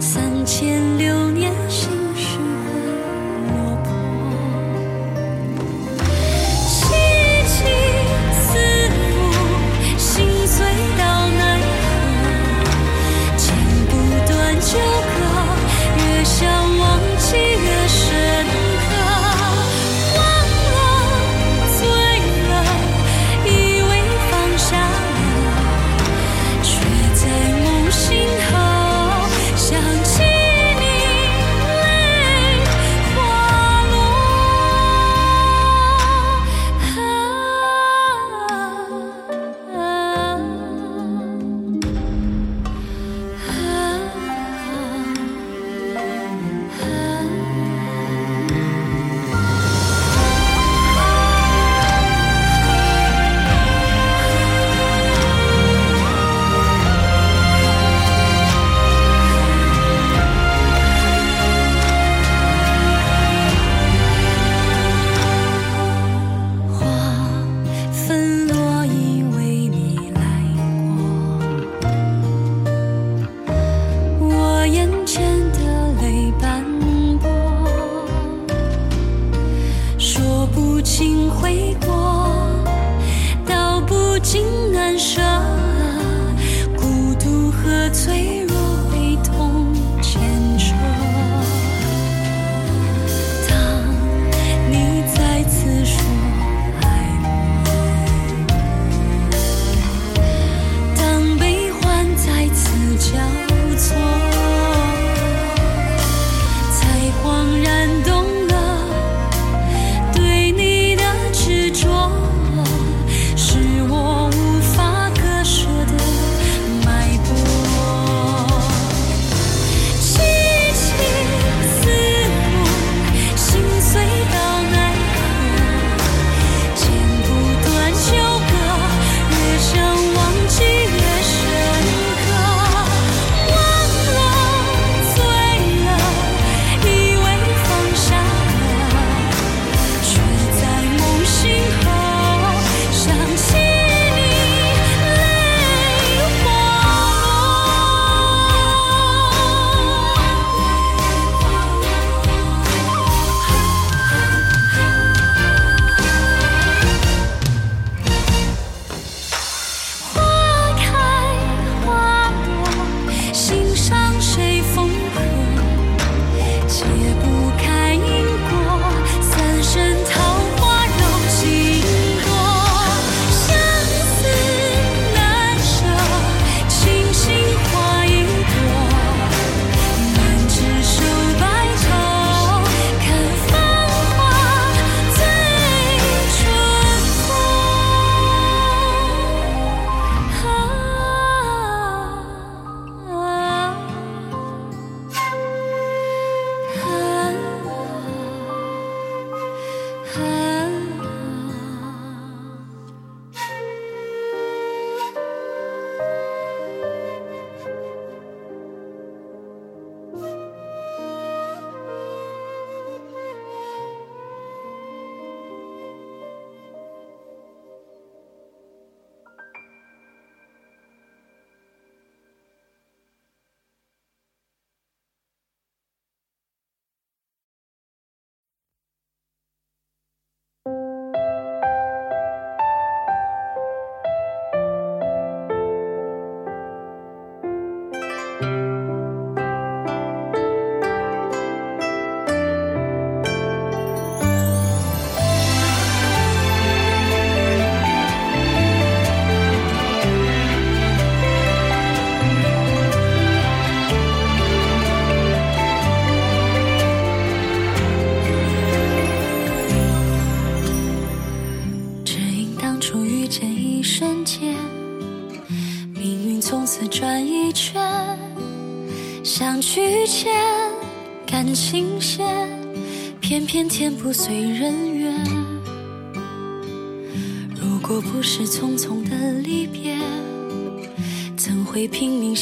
三千六不尽悔过道不尽难舍孤独和脆弱被痛牵扯当你再次说爱我当悲欢再次降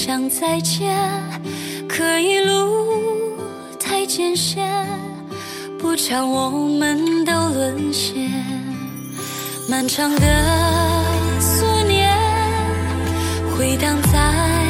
想再见，可一路太艰险，不巧我们都沦陷，漫长的思念回荡在。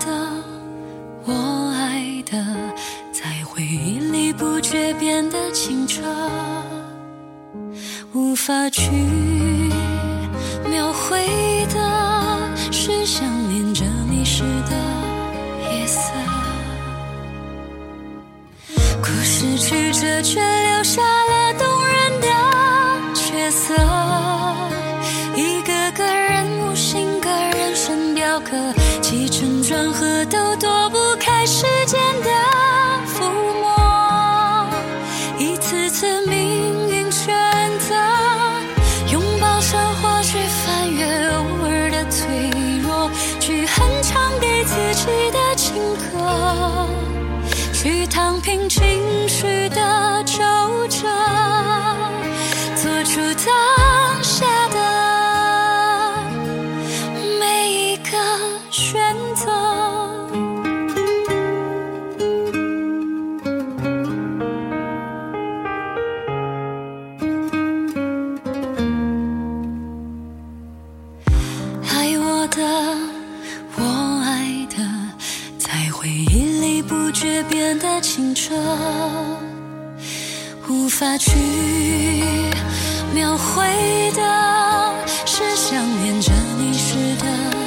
的，我爱的，在回忆里不觉变得清澈，无法去描绘的是想念着你时的夜色。故事曲折却留下了。的清澈，无法去描绘的是想念着你时的。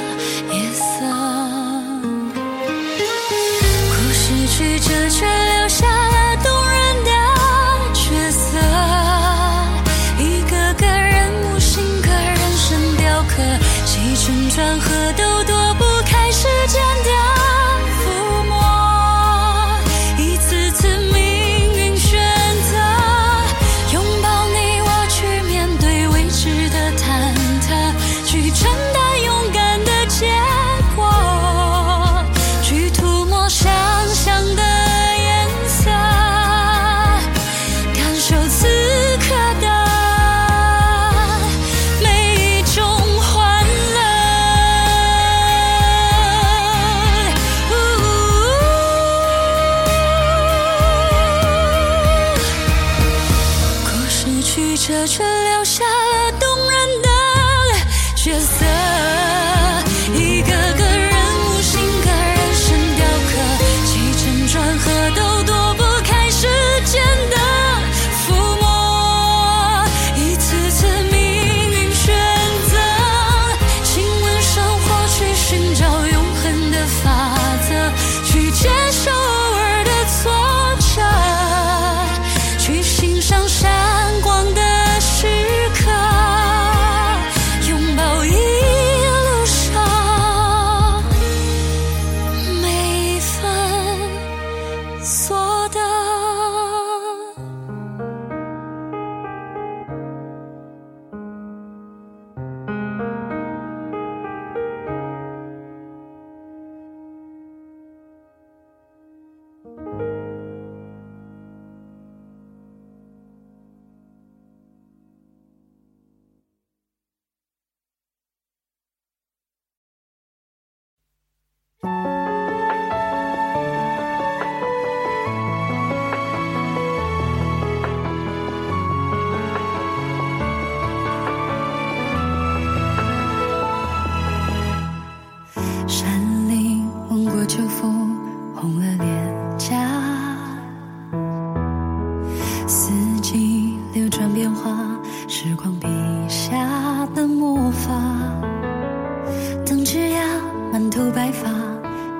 枝桠满头白发，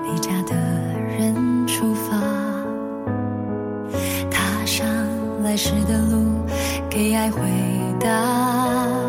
离家的人出发，踏上来时的路，给爱回答。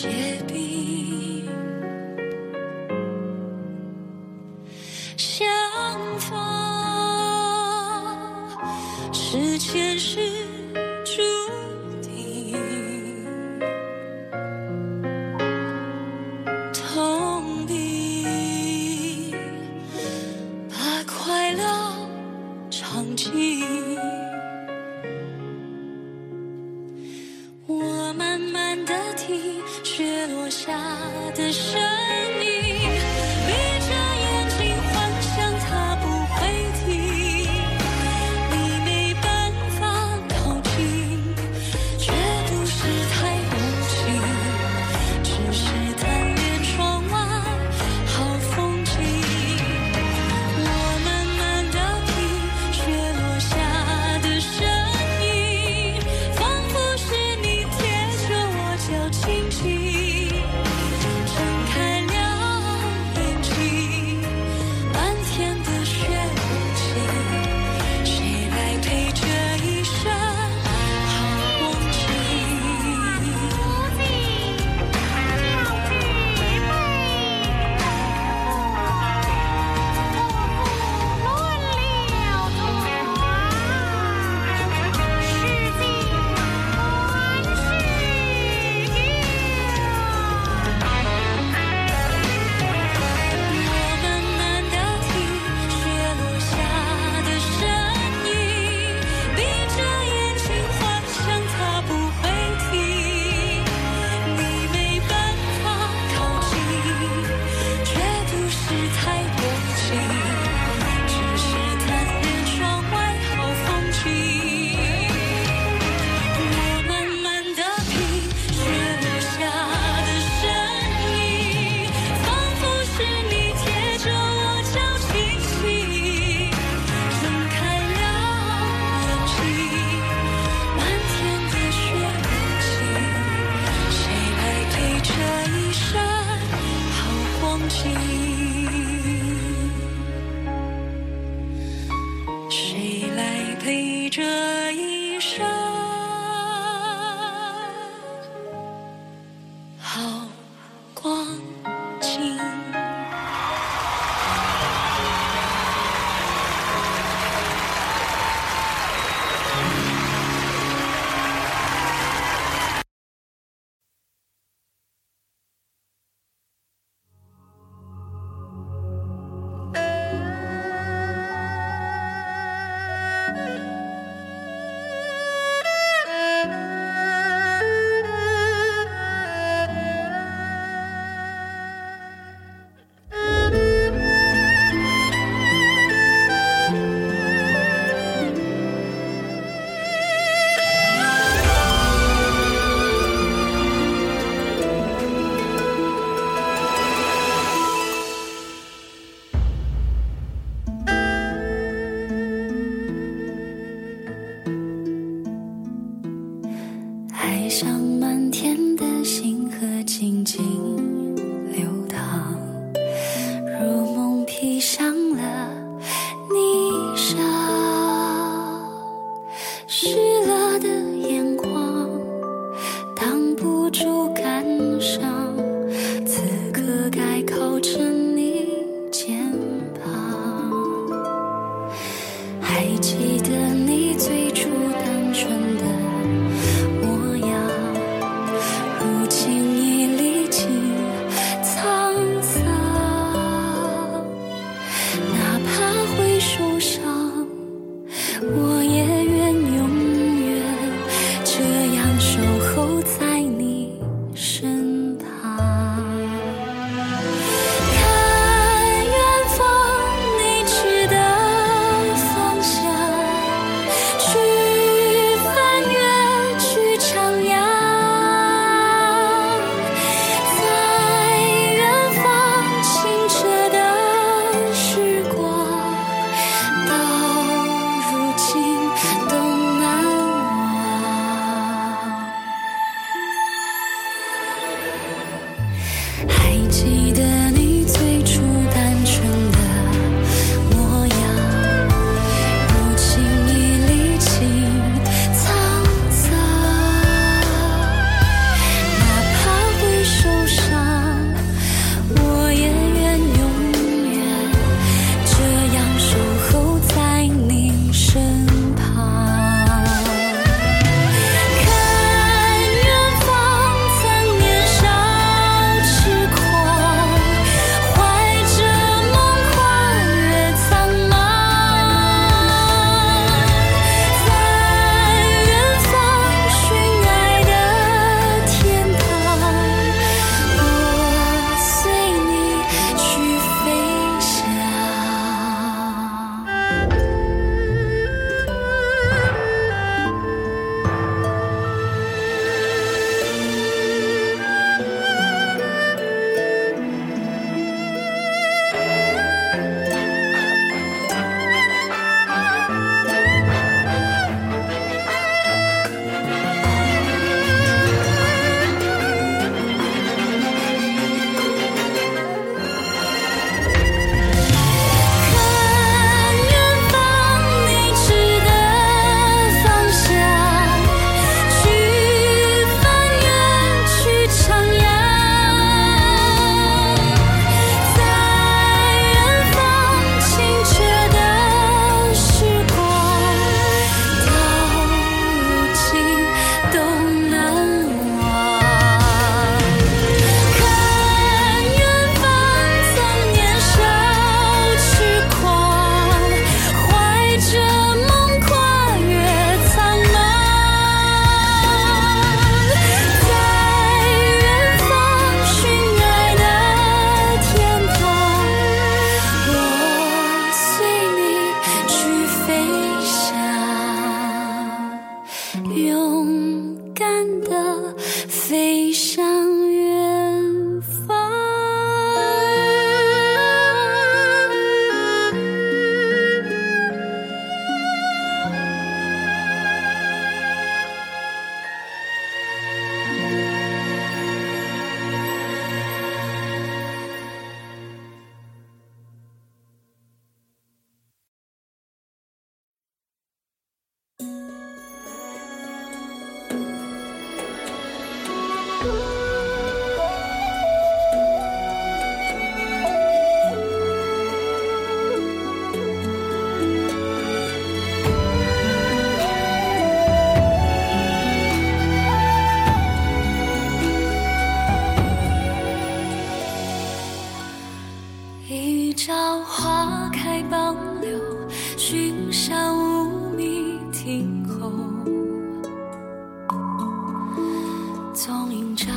结冰。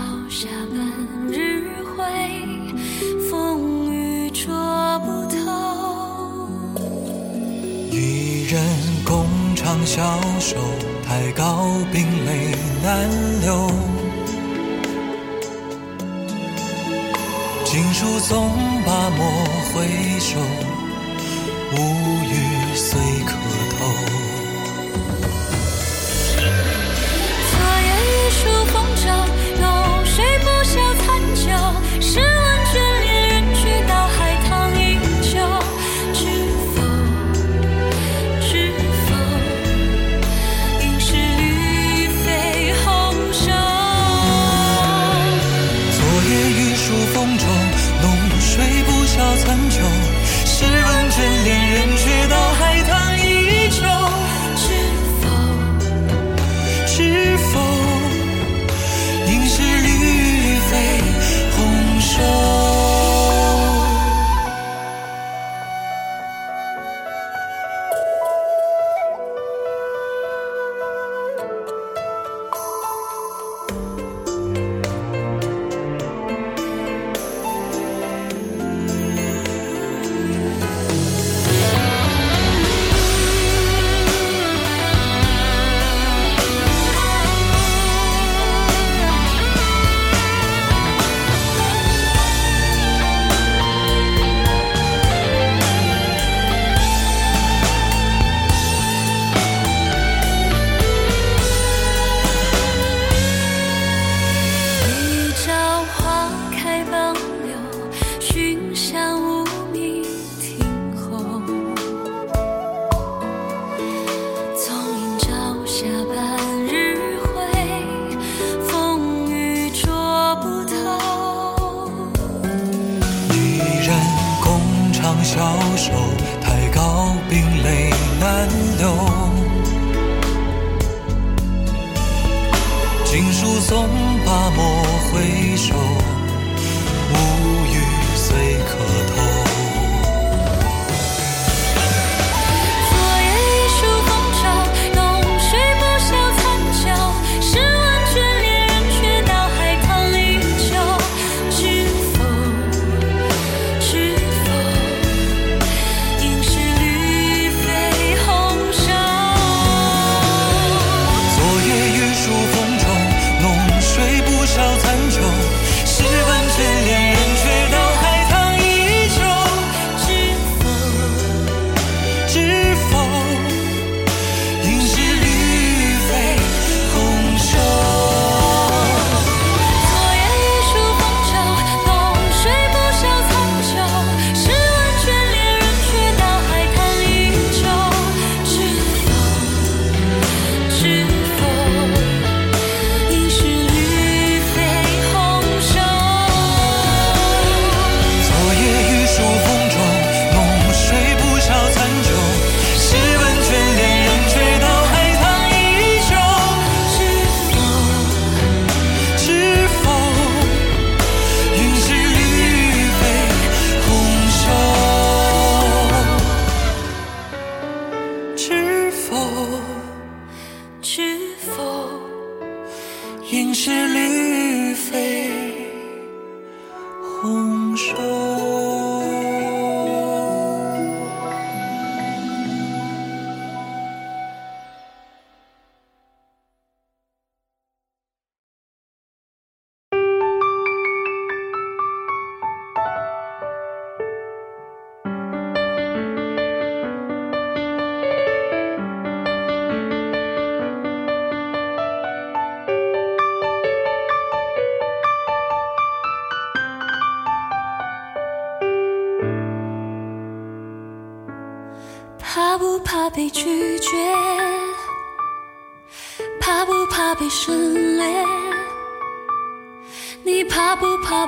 桥下半日晖，风雨捉不透。一人共唱消瘦，太高冰泪难流。锦书纵把莫回首，无语碎可偷。昨夜一树风筝。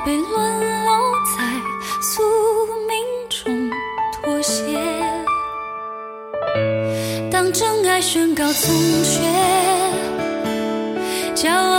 被沦落在宿命中妥协。当真爱宣告从缺，骄傲。